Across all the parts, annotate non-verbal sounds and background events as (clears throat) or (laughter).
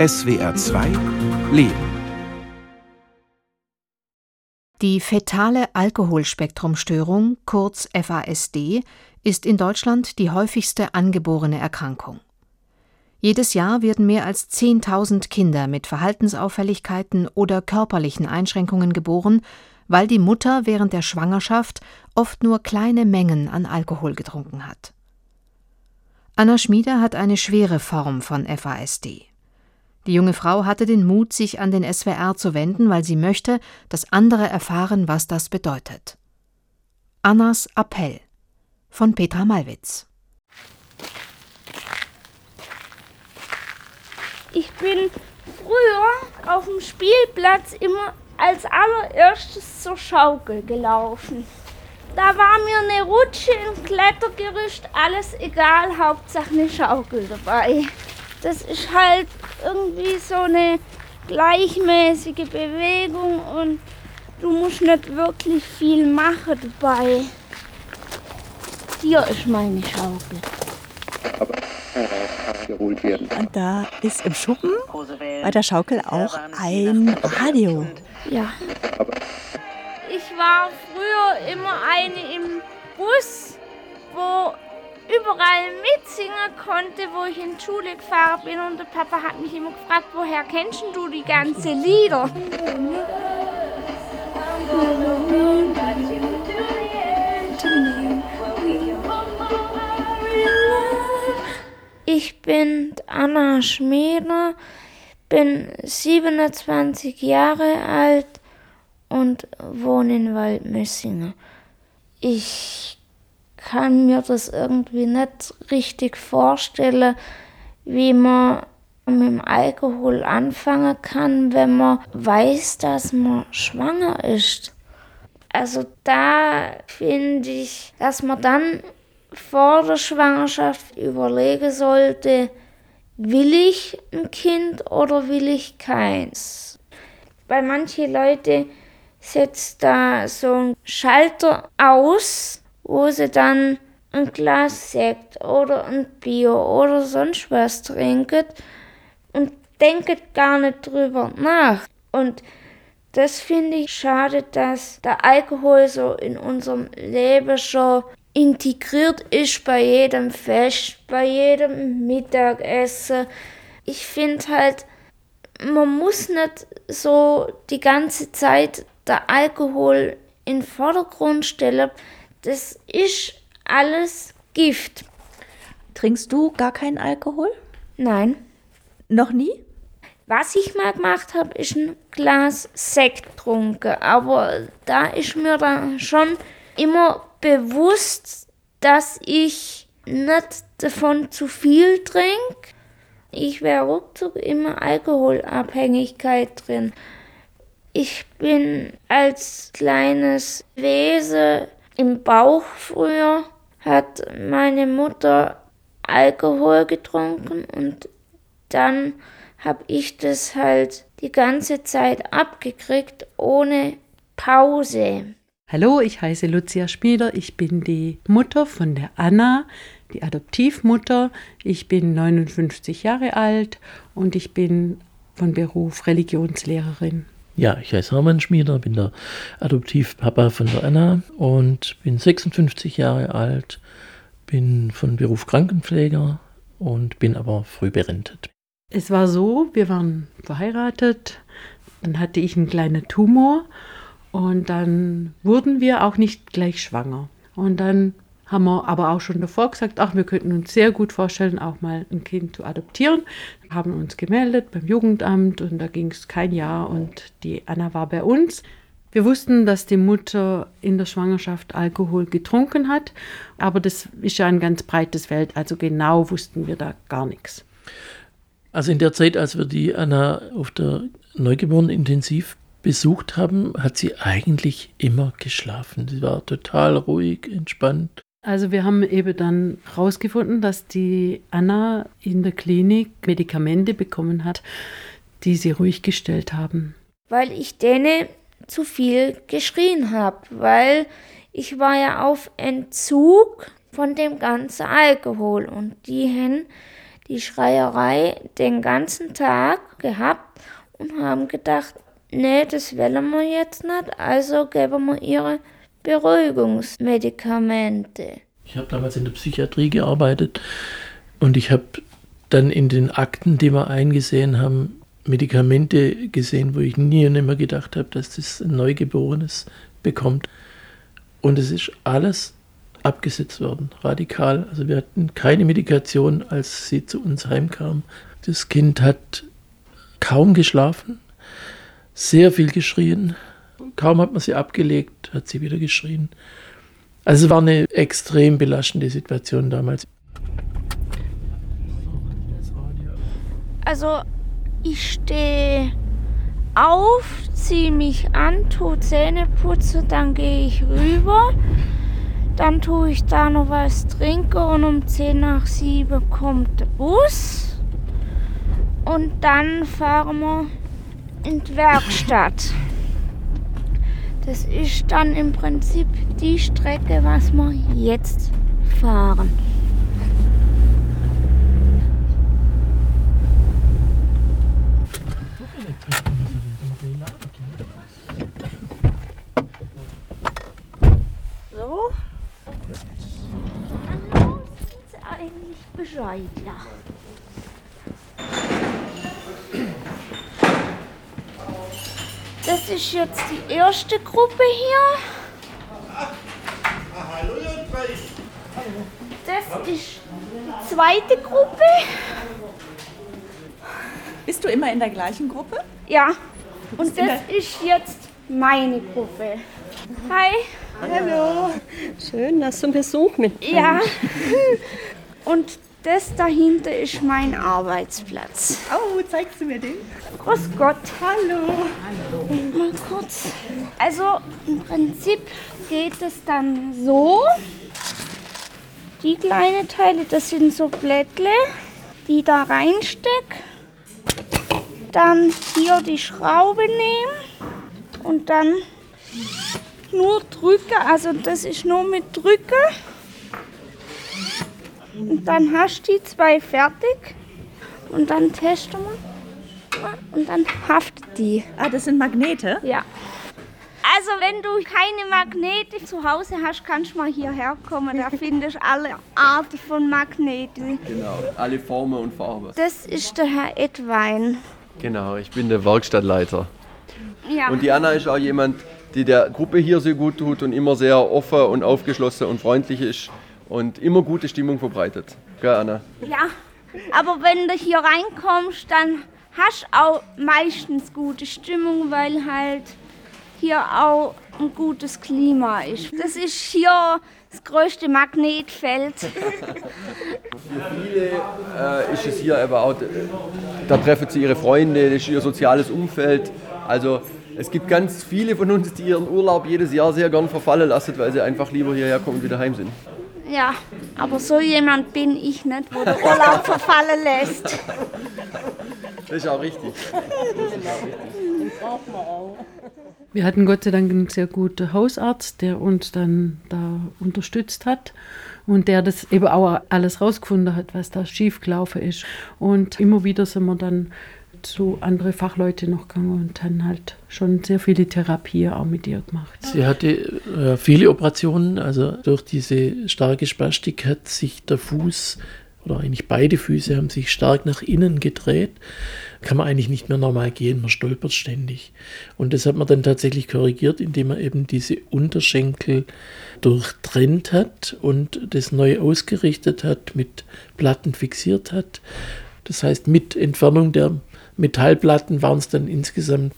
SWR 2 Leben Die fetale Alkoholspektrumstörung, kurz FASD, ist in Deutschland die häufigste angeborene Erkrankung. Jedes Jahr werden mehr als 10.000 Kinder mit Verhaltensauffälligkeiten oder körperlichen Einschränkungen geboren, weil die Mutter während der Schwangerschaft oft nur kleine Mengen an Alkohol getrunken hat. Anna Schmieder hat eine schwere Form von FASD. Die junge Frau hatte den Mut, sich an den SWR zu wenden, weil sie möchte, dass andere erfahren, was das bedeutet. Annas Appell von Petra Malwitz. Ich bin früher auf dem Spielplatz immer als allererstes zur Schaukel gelaufen. Da war mir eine Rutsche, ein Klettergerüst, alles egal, Hauptsache eine Schaukel dabei. Das ist halt irgendwie so eine gleichmäßige Bewegung und du musst nicht wirklich viel machen dabei. Hier ist meine Schaukel. Und da ist im Schuppen bei der Schaukel auch ein Radio. Ja. Ich war früher immer eine im Bus, wo überall mitsingen konnte, wo ich in die Schule gefahren bin. Und der Papa hat mich immer gefragt, woher kennst du die ganzen Lieder? Ich bin Anna Schmieder, bin 27 Jahre alt und wohne in Waldmessingen. Ich kann mir das irgendwie nicht richtig vorstellen, wie man mit dem Alkohol anfangen kann, wenn man weiß, dass man schwanger ist. Also da finde ich, dass man dann vor der Schwangerschaft überlegen sollte, will ich ein Kind oder will ich keins? Bei manchen Leuten setzt da so ein Schalter aus, wo sie dann ein Glas Sekt oder ein Bier oder sonst was trinken und denken gar nicht drüber nach. Und das finde ich schade, dass der Alkohol so in unserem Leben schon integriert ist bei jedem Fest, bei jedem Mittagessen. Ich finde halt, man muss nicht so die ganze Zeit der Alkohol in den Vordergrund stellen. Das ist alles Gift. Trinkst du gar keinen Alkohol? Nein. Noch nie? Was ich mal gemacht habe, ist ein Glas Sekt trunken. Aber da ist mir dann schon immer bewusst, dass ich nicht davon zu viel trinke. Ich wäre ruckzuck immer Alkoholabhängigkeit drin. Ich bin als kleines Wesen im Bauch früher, hat meine Mutter Alkohol getrunken und dann habe ich das halt die ganze Zeit abgekriegt ohne Pause. Hallo, ich heiße Lucia Schmieder. Ich bin die Mutter von der Anna, die Adoptivmutter. Ich bin 59 Jahre alt und ich bin von Beruf Religionslehrerin. Ja, ich heiße Hermann Schmieder, bin der Adoptivpapa von der Anna und bin 56 Jahre alt, bin von Beruf Krankenpfleger und bin aber früh berentet. Es war so, wir waren verheiratet, dann hatte ich einen kleinen Tumor und dann wurden wir auch nicht gleich schwanger. Und dann haben wir aber auch schon davor gesagt, ach, wir könnten uns sehr gut vorstellen, auch mal ein Kind zu adoptieren. Haben uns gemeldet beim Jugendamt und da ging es kein Jahr und die Anna war bei uns. Wir wussten, dass die Mutter in der Schwangerschaft Alkohol getrunken hat, aber das ist ja ein ganz breites Feld, also genau wussten wir da gar nichts. Also in der Zeit, als wir die Anna auf der Neugeborenen intensiv besucht haben, hat sie eigentlich immer geschlafen. Sie war total ruhig, entspannt. Also wir haben eben dann herausgefunden, dass die Anna in der Klinik Medikamente bekommen hat, die sie ruhig gestellt haben. Weil ich denen zu viel geschrien habe, weil ich war ja auf Entzug von dem ganzen Alkohol und die haben die Schreierei den ganzen Tag gehabt und haben gedacht, nee, das wollen wir jetzt nicht, also geben wir ihre Beruhigungsmedikamente. Ich habe damals in der Psychiatrie gearbeitet und ich habe dann in den Akten, die wir eingesehen haben, Medikamente gesehen, wo ich nie und nimmer gedacht habe, dass das ein Neugeborenes bekommt. Und es ist alles abgesetzt worden, radikal. Also wir hatten keine Medikation, als sie zu uns heimkam. Das Kind hat kaum geschlafen, sehr viel geschrien. Kaum hat man sie abgelegt, hat sie wieder geschrien. Also es war eine extrem belastende Situation damals. Also ich stehe auf, ziehe mich an, tue Zähne putzen, dann gehe ich rüber. Dann tue ich da noch was trinken und um 10 nach 7 kommt der Bus. Und dann fahren wir in die Werkstatt. Das ist dann im Prinzip die Strecke, was wir jetzt fahren. So. Dann wissen Sie eigentlich Bescheid, ja. Das ist jetzt die erste Gruppe hier. Das ist die zweite Gruppe. Bist du immer in der gleichen Gruppe? Ja. Und das ist jetzt meine Gruppe. Hi. Hallo. Schön, dass du einen Besuch mit. Ja. (laughs) Und das dahinter ist mein Arbeitsplatz. Oh, zeigst du mir den? Grüß Gott. Hallo. Mal kurz. Also im Prinzip geht es dann so. Die kleinen Teile, das sind so Blättle, die da reinsteck. Dann hier die Schraube nehmen und dann nur drücken. Also das ist nur mit Drücken. Und dann hast du die zwei fertig. Und dann testen wir. Und dann haftet die. Ah, das sind Magnete. Ja. Also wenn du keine Magnete zu Hause hast, kannst du mal hierher kommen. Da findest du alle Arten von Magneten. Genau, alle Formen und Farben. Das ist der Herr Edwein. Genau, ich bin der Werkstattleiter. Ja. Und die Anna ist auch jemand, die der Gruppe hier sehr gut tut und immer sehr offen und aufgeschlossen und freundlich ist und immer gute Stimmung verbreitet. Gell, Anna? ja. Aber wenn du hier reinkommst, dann hast du auch meistens gute Stimmung, weil halt hier auch ein gutes Klima ist. Das ist hier das größte Magnetfeld. (laughs) Viele äh, ist es hier aber auch, da treffen sie ihre Freunde, das ist ihr soziales Umfeld. Also es gibt ganz viele von uns, die ihren Urlaub jedes Jahr sehr gern verfallen lassen, weil sie einfach lieber hierher kommen und wieder heim sind. Ja, aber so jemand bin ich nicht, wo der Urlaub (laughs) verfallen lässt. Das ist auch richtig. Wir hatten Gott sei Dank einen sehr guten Hausarzt, der uns dann da unterstützt hat und der das eben auch alles rausgefunden hat, was da schiefgelaufen ist. Und immer wieder sind wir dann zu andere Fachleute noch gegangen und dann halt schon sehr viele Therapien auch mit ihr gemacht. Sie hatte äh, viele Operationen, also durch diese starke Spastik hat sich der Fuß oder eigentlich beide Füße haben sich stark nach innen gedreht. Kann man eigentlich nicht mehr normal gehen, man stolpert ständig. Und das hat man dann tatsächlich korrigiert, indem man eben diese Unterschenkel durchtrennt hat und das neu ausgerichtet hat, mit Platten fixiert hat. Das heißt, mit Entfernung der Metallplatten waren es dann insgesamt,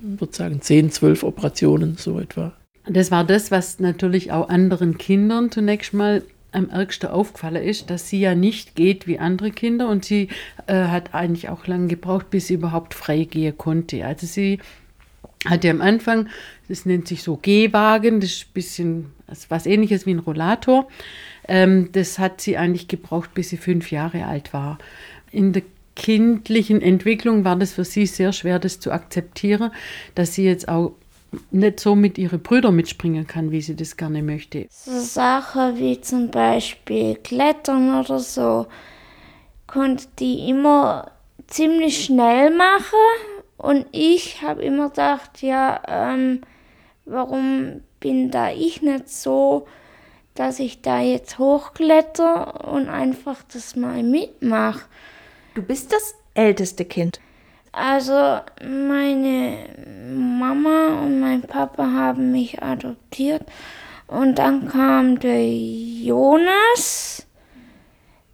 würde sagen, 10, 12 Operationen, so etwa. Das war das, was natürlich auch anderen Kindern zunächst mal am ärgsten aufgefallen ist, dass sie ja nicht geht wie andere Kinder und sie äh, hat eigentlich auch lange gebraucht, bis sie überhaupt frei gehen konnte. Also sie hatte am Anfang, das nennt sich so Gehwagen, das ist ein bisschen was ähnliches wie ein Rollator. Ähm, das hat sie eigentlich gebraucht, bis sie fünf Jahre alt war. In der kindlichen Entwicklung war das für sie sehr schwer, das zu akzeptieren, dass sie jetzt auch nicht so mit ihren Brüdern mitspringen kann, wie sie das gerne möchte. So Sachen wie zum Beispiel Klettern oder so, konnte die immer ziemlich schnell mache. Und ich habe immer gedacht, ja, ähm, warum bin da ich nicht so, dass ich da jetzt hochkletter und einfach das mal mitmache. Du bist das älteste Kind. Also meine Mama und mein Papa haben mich adoptiert und dann kam der Jonas,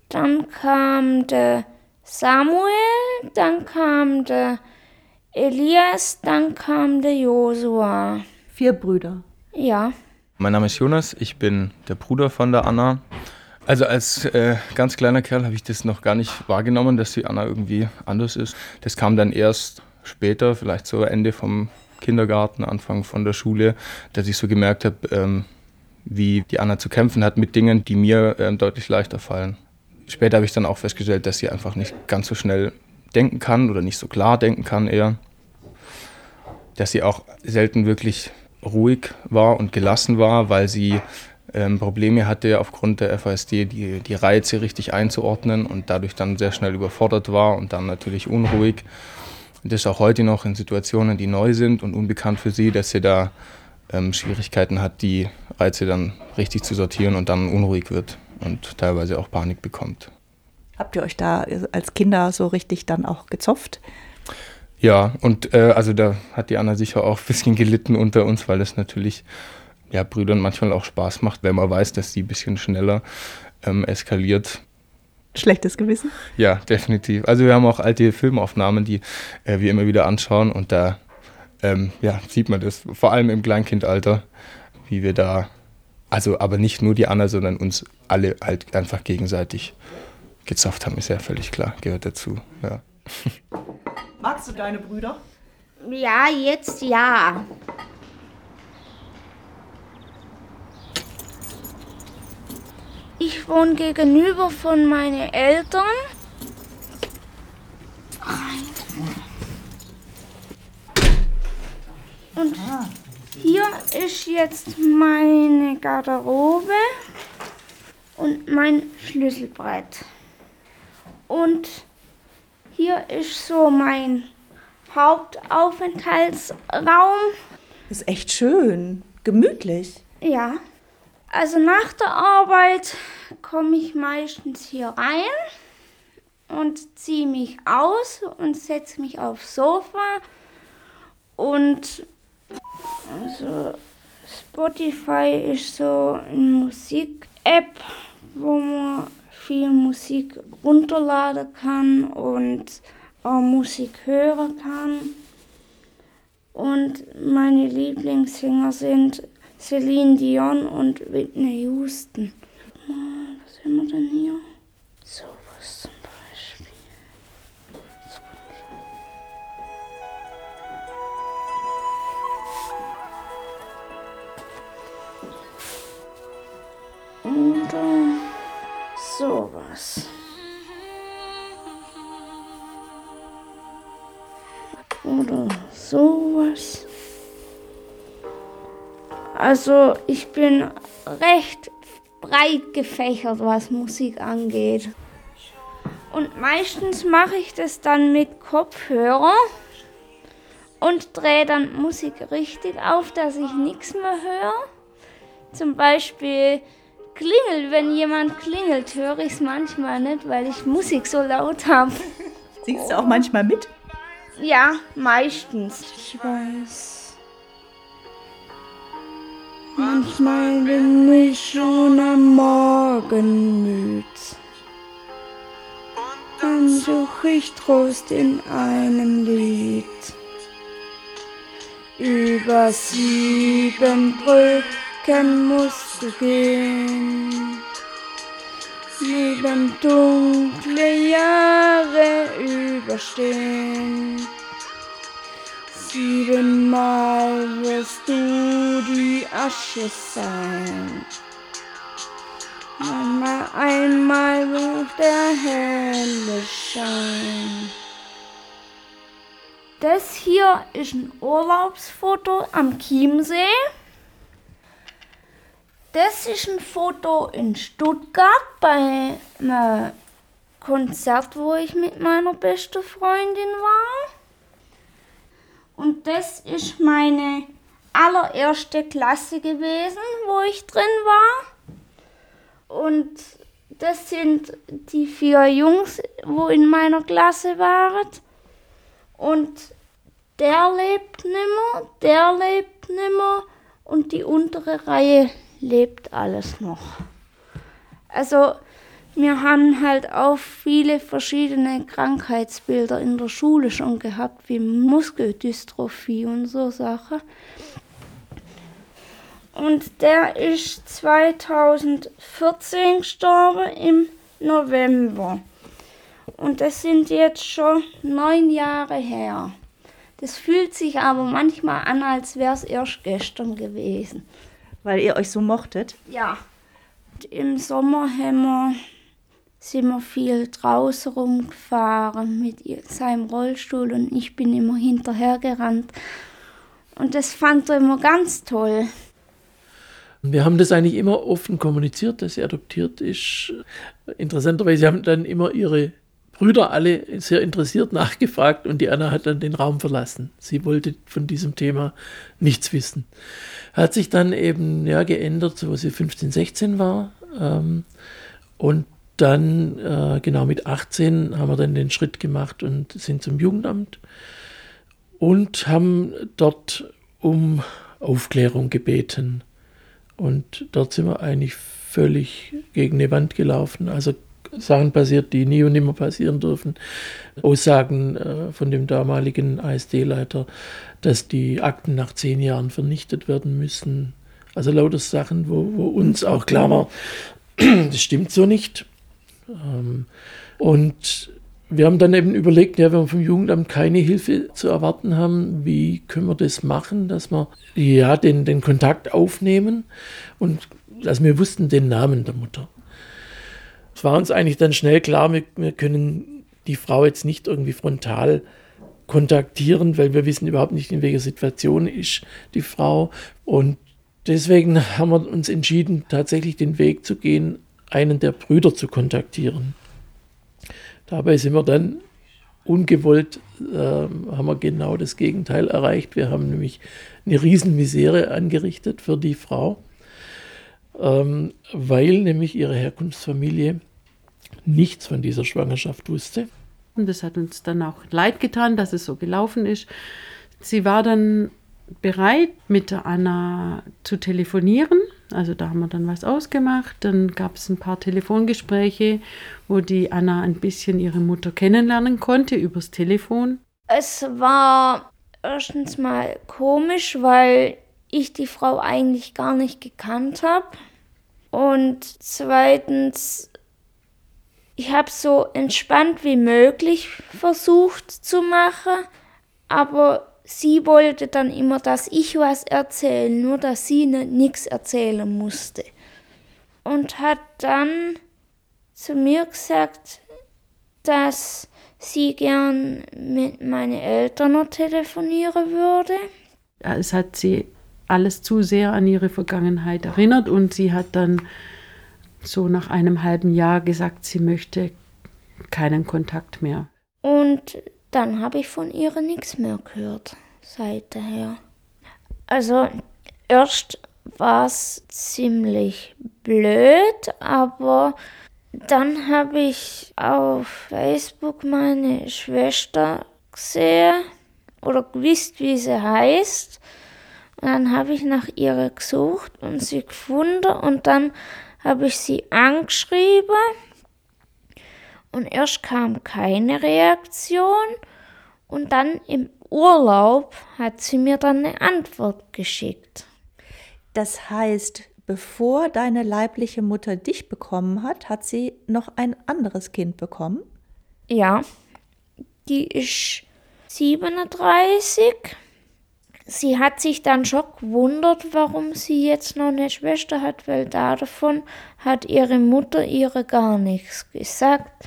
dann kam der Samuel, dann kam der Elias, dann kam der Josua. Vier Brüder. Ja. Mein Name ist Jonas, ich bin der Bruder von der Anna. Also als äh, ganz kleiner Kerl habe ich das noch gar nicht wahrgenommen, dass die Anna irgendwie anders ist. Das kam dann erst später, vielleicht so Ende vom Kindergarten, Anfang von der Schule, dass ich so gemerkt habe, ähm, wie die Anna zu kämpfen hat mit Dingen, die mir ähm, deutlich leichter fallen. Später habe ich dann auch festgestellt, dass sie einfach nicht ganz so schnell denken kann oder nicht so klar denken kann eher. Dass sie auch selten wirklich ruhig war und gelassen war, weil sie ähm, Probleme hatte aufgrund der FASD, die, die Reize richtig einzuordnen und dadurch dann sehr schnell überfordert war und dann natürlich unruhig. Und das ist auch heute noch in Situationen, die neu sind und unbekannt für sie, dass sie da ähm, Schwierigkeiten hat, die Reize dann richtig zu sortieren und dann unruhig wird und teilweise auch Panik bekommt. Habt ihr euch da als Kinder so richtig dann auch gezopft? Ja, und äh, also da hat die Anna sicher auch ein bisschen gelitten unter uns, weil es natürlich ja, Brüdern manchmal auch Spaß macht, wenn man weiß, dass die ein bisschen schneller ähm, eskaliert. Schlechtes Gewissen? Ja, definitiv. Also wir haben auch alte Filmaufnahmen, die äh, wir immer wieder anschauen und da ähm, ja, sieht man das, vor allem im Kleinkindalter, wie wir da, also aber nicht nur die Anna, sondern uns alle halt einfach gegenseitig gezofft haben, ist ja völlig klar, gehört dazu. Ja. Magst du deine Brüder? Ja, jetzt ja. Ich wohne gegenüber von meinen Eltern. Und hier ist jetzt meine Garderobe und mein Schlüsselbrett. Und hier ist so mein Hauptaufenthaltsraum. Das ist echt schön, gemütlich. Ja. Also nach der Arbeit komme ich meistens hier rein und ziehe mich aus und setze mich aufs Sofa. Und also Spotify ist so eine Musik-App, wo man viel Musik runterladen kann und auch Musik hören kann. Und meine Lieblingssänger sind Celine Dion und Whitney Houston. Was haben wir denn hier? Sowas zum Beispiel. Oder sowas. Oder sowas. Also ich bin recht breit gefächert, was Musik angeht. Und meistens mache ich das dann mit Kopfhörer und drehe dann Musik richtig auf, dass ich nichts mehr höre. Zum Beispiel klingelt, wenn jemand klingelt, höre ich es manchmal nicht, weil ich Musik so laut habe. Singst du auch manchmal mit? Ja, meistens. Ich weiß. Manchmal bin ich schon am Morgen müd. Dann suche ich Trost in einem Lied. Über sieben Brücken musst du gehen. Neben dunkle Jahre überstehen. Siebenmal wirst du die Asche sein. Einmal, einmal wird der helle Schein. Das hier ist ein Urlaubsfoto am Chiemsee. Das ist ein Foto in Stuttgart bei einer Konzert, wo ich mit meiner besten Freundin war. Und das ist meine allererste Klasse gewesen, wo ich drin war. Und das sind die vier Jungs, wo in meiner Klasse waren. Und der lebt nimmer, der lebt nimmer und die untere Reihe lebt alles noch. Also wir haben halt auch viele verschiedene Krankheitsbilder in der Schule schon gehabt, wie Muskeldystrophie und so Sachen. Und der ist 2014 gestorben im November. Und das sind jetzt schon neun Jahre her. Das fühlt sich aber manchmal an, als wäre es erst gestern gewesen. Weil ihr euch so mochtet? Ja. Im Sommer haben wir, sind wir viel draußen rumgefahren mit seinem Rollstuhl und ich bin immer hinterhergerannt. Und das fand er immer ganz toll. Wir haben das eigentlich immer offen kommuniziert, dass sie adoptiert ist. Interessanterweise haben dann immer ihre Brüder alle sehr interessiert nachgefragt und die Anna hat dann den Raum verlassen. Sie wollte von diesem Thema nichts wissen. Hat sich dann eben ja, geändert, so als sie 15, 16 war. Ähm, und dann, äh, genau mit 18, haben wir dann den Schritt gemacht und sind zum Jugendamt und haben dort um Aufklärung gebeten. Und dort sind wir eigentlich völlig gegen eine Wand gelaufen. Also Sachen passiert, die nie und nimmer passieren dürfen. Aussagen äh, von dem damaligen ASD-Leiter, dass die Akten nach zehn Jahren vernichtet werden müssen. Also lauter Sachen, wo, wo uns auch klar war, (clears throat) das stimmt so nicht. Ähm, und wir haben dann eben überlegt, ja, wenn wir vom Jugendamt keine Hilfe zu erwarten haben, wie können wir das machen, dass wir ja den, den Kontakt aufnehmen und dass wir wussten den Namen der Mutter es war uns eigentlich dann schnell klar, wir, wir können die Frau jetzt nicht irgendwie frontal kontaktieren, weil wir wissen überhaupt nicht, in welcher Situation ist die Frau. Und deswegen haben wir uns entschieden, tatsächlich den Weg zu gehen, einen der Brüder zu kontaktieren. Dabei sind wir dann ungewollt, äh, haben wir genau das Gegenteil erreicht. Wir haben nämlich eine Riesenmisere angerichtet für die Frau ähm, weil nämlich ihre Herkunftsfamilie nichts von dieser Schwangerschaft wusste. Und das hat uns dann auch leid getan, dass es so gelaufen ist. Sie war dann bereit, mit Anna zu telefonieren. Also da haben wir dann was ausgemacht. Dann gab es ein paar Telefongespräche, wo die Anna ein bisschen ihre Mutter kennenlernen konnte übers Telefon. Es war erstens mal komisch, weil ich die Frau eigentlich gar nicht gekannt habe. Und zweitens, ich habe so entspannt wie möglich versucht zu machen, aber sie wollte dann immer, dass ich was erzähle, nur dass sie nichts erzählen musste. Und hat dann zu mir gesagt, dass sie gern mit meinen Eltern noch telefonieren würde. Es hat sie alles zu sehr an ihre Vergangenheit erinnert und sie hat dann so nach einem halben Jahr gesagt, sie möchte keinen Kontakt mehr. Und dann habe ich von ihr nichts mehr gehört seither. Also erst war es ziemlich blöd, aber dann habe ich auf Facebook meine Schwester gesehen oder gewusst, wie sie heißt. Und dann habe ich nach ihr gesucht und sie gefunden und dann habe ich sie angeschrieben und erst kam keine Reaktion und dann im Urlaub hat sie mir dann eine Antwort geschickt. Das heißt, bevor deine leibliche Mutter dich bekommen hat, hat sie noch ein anderes Kind bekommen? Ja, die ist 37 sie hat sich dann schon gewundert, warum sie jetzt noch eine Schwester hat, weil davon hat ihre Mutter ihre gar nichts gesagt.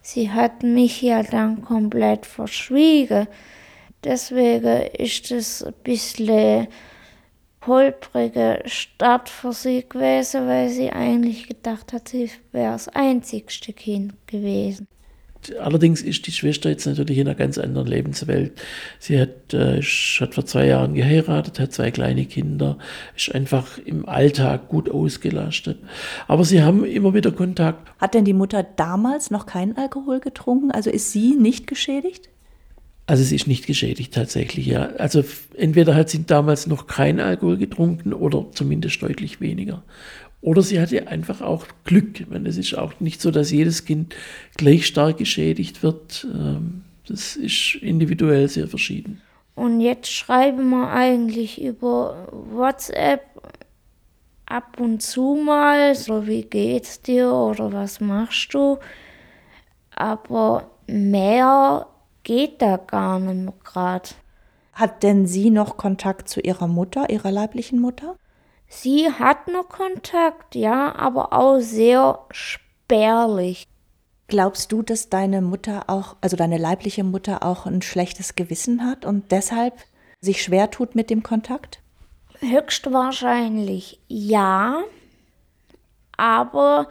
Sie hat mich ja dann komplett verschwiegen. Deswegen ist es ein bisschen holprige Start für sie gewesen, weil sie eigentlich gedacht hat, sie wäre das einzigste Kind gewesen. Allerdings ist die Schwester jetzt natürlich in einer ganz anderen Lebenswelt. Sie hat, äh, hat vor zwei Jahren geheiratet, hat zwei kleine Kinder, ist einfach im Alltag gut ausgelastet. Aber sie haben immer wieder Kontakt. Hat denn die Mutter damals noch keinen Alkohol getrunken? Also ist sie nicht geschädigt? Also sie ist nicht geschädigt tatsächlich, ja. Also entweder hat sie damals noch keinen Alkohol getrunken oder zumindest deutlich weniger. Oder sie hatte einfach auch Glück. Meine, es ist auch nicht so, dass jedes Kind gleich stark geschädigt wird. Ähm, das ist individuell sehr verschieden. Und jetzt schreiben wir eigentlich über WhatsApp ab und zu mal, so wie geht's dir oder was machst du. Aber mehr geht da gar nicht gerade. Hat denn sie noch Kontakt zu ihrer Mutter, ihrer leiblichen Mutter? Sie hat noch Kontakt, ja, aber auch sehr spärlich. Glaubst du, dass deine Mutter auch, also deine leibliche Mutter auch ein schlechtes Gewissen hat und deshalb sich schwer tut mit dem Kontakt? Höchstwahrscheinlich ja, aber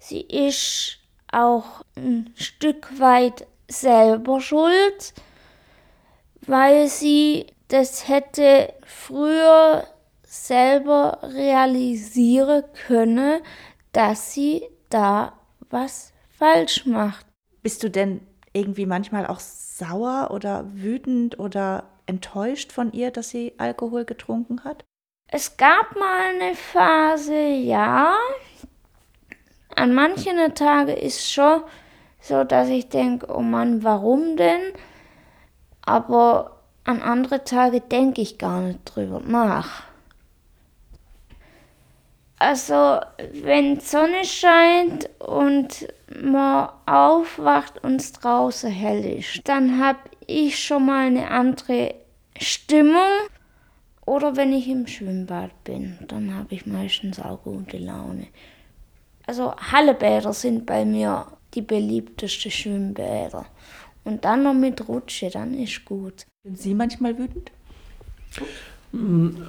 sie ist auch ein Stück weit selber schuld, weil sie das hätte früher selber realisieren können, dass sie da was falsch macht. Bist du denn irgendwie manchmal auch sauer oder wütend oder enttäuscht von ihr, dass sie Alkohol getrunken hat? Es gab mal eine Phase, ja. An manchen Tagen ist schon so, dass ich denke, oh Mann, warum denn? Aber an andere Tage denke ich gar nicht drüber nach. Also, wenn Sonne scheint und man aufwacht und es draußen hell ist, dann habe ich schon mal eine andere Stimmung. Oder wenn ich im Schwimmbad bin, dann habe ich meistens auch gute Laune. Also Hallebäder sind bei mir die beliebtesten Schwimmbäder. Und dann noch mit Rutsche, dann ist gut. Sind Sie manchmal wütend?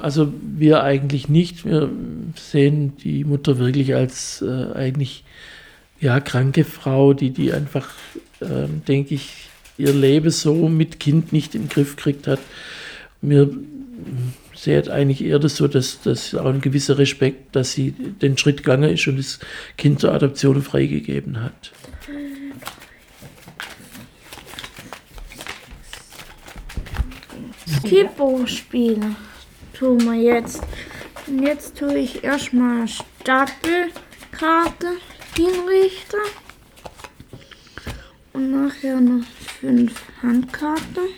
Also wir eigentlich nicht. Wir sehen die Mutter wirklich als äh, eigentlich ja kranke Frau, die die einfach, äh, denke ich, ihr Leben so mit Kind nicht im Griff kriegt hat. Wir sehen eigentlich eher das so, dass das auch ein gewisser Respekt, dass sie den Schritt gegangen ist und das Kind zur Adoption freigegeben hat. Kippo spielen tun wir jetzt. Und jetzt tue ich erstmal Stapelkarte hinrichten. Und nachher noch fünf Handkarten.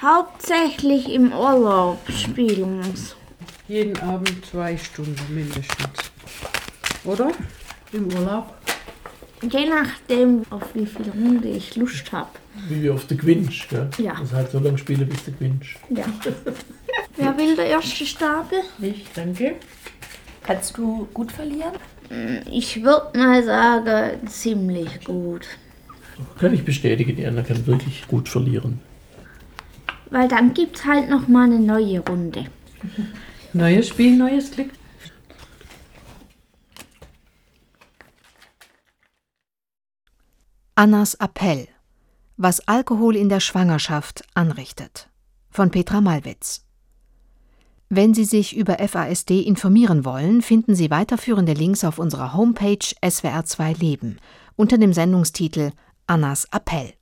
Hauptsächlich im Urlaub spielen es. Jeden Abend zwei Stunden mindestens. Oder? Im Urlaub? Je nachdem, auf wie viele Runde ich Lust habe. Wie auf der Gwinsch, gell? Ja. Das halt so lange spielen, bis der Gwinsch. Ja. Wer will der erste Stapel? Ich, danke. Kannst du gut verlieren? Ich würde mal sagen, ziemlich gut. Kann ich bestätigen, die Anna kann wirklich gut verlieren. Weil dann gibt es halt noch mal eine neue Runde. Neues Spiel, neues Glück. Annas Appell. Was Alkohol in der Schwangerschaft anrichtet. Von Petra Malwitz. Wenn Sie sich über FASD informieren wollen, finden Sie weiterführende Links auf unserer Homepage SWR2 Leben unter dem Sendungstitel Annas Appell.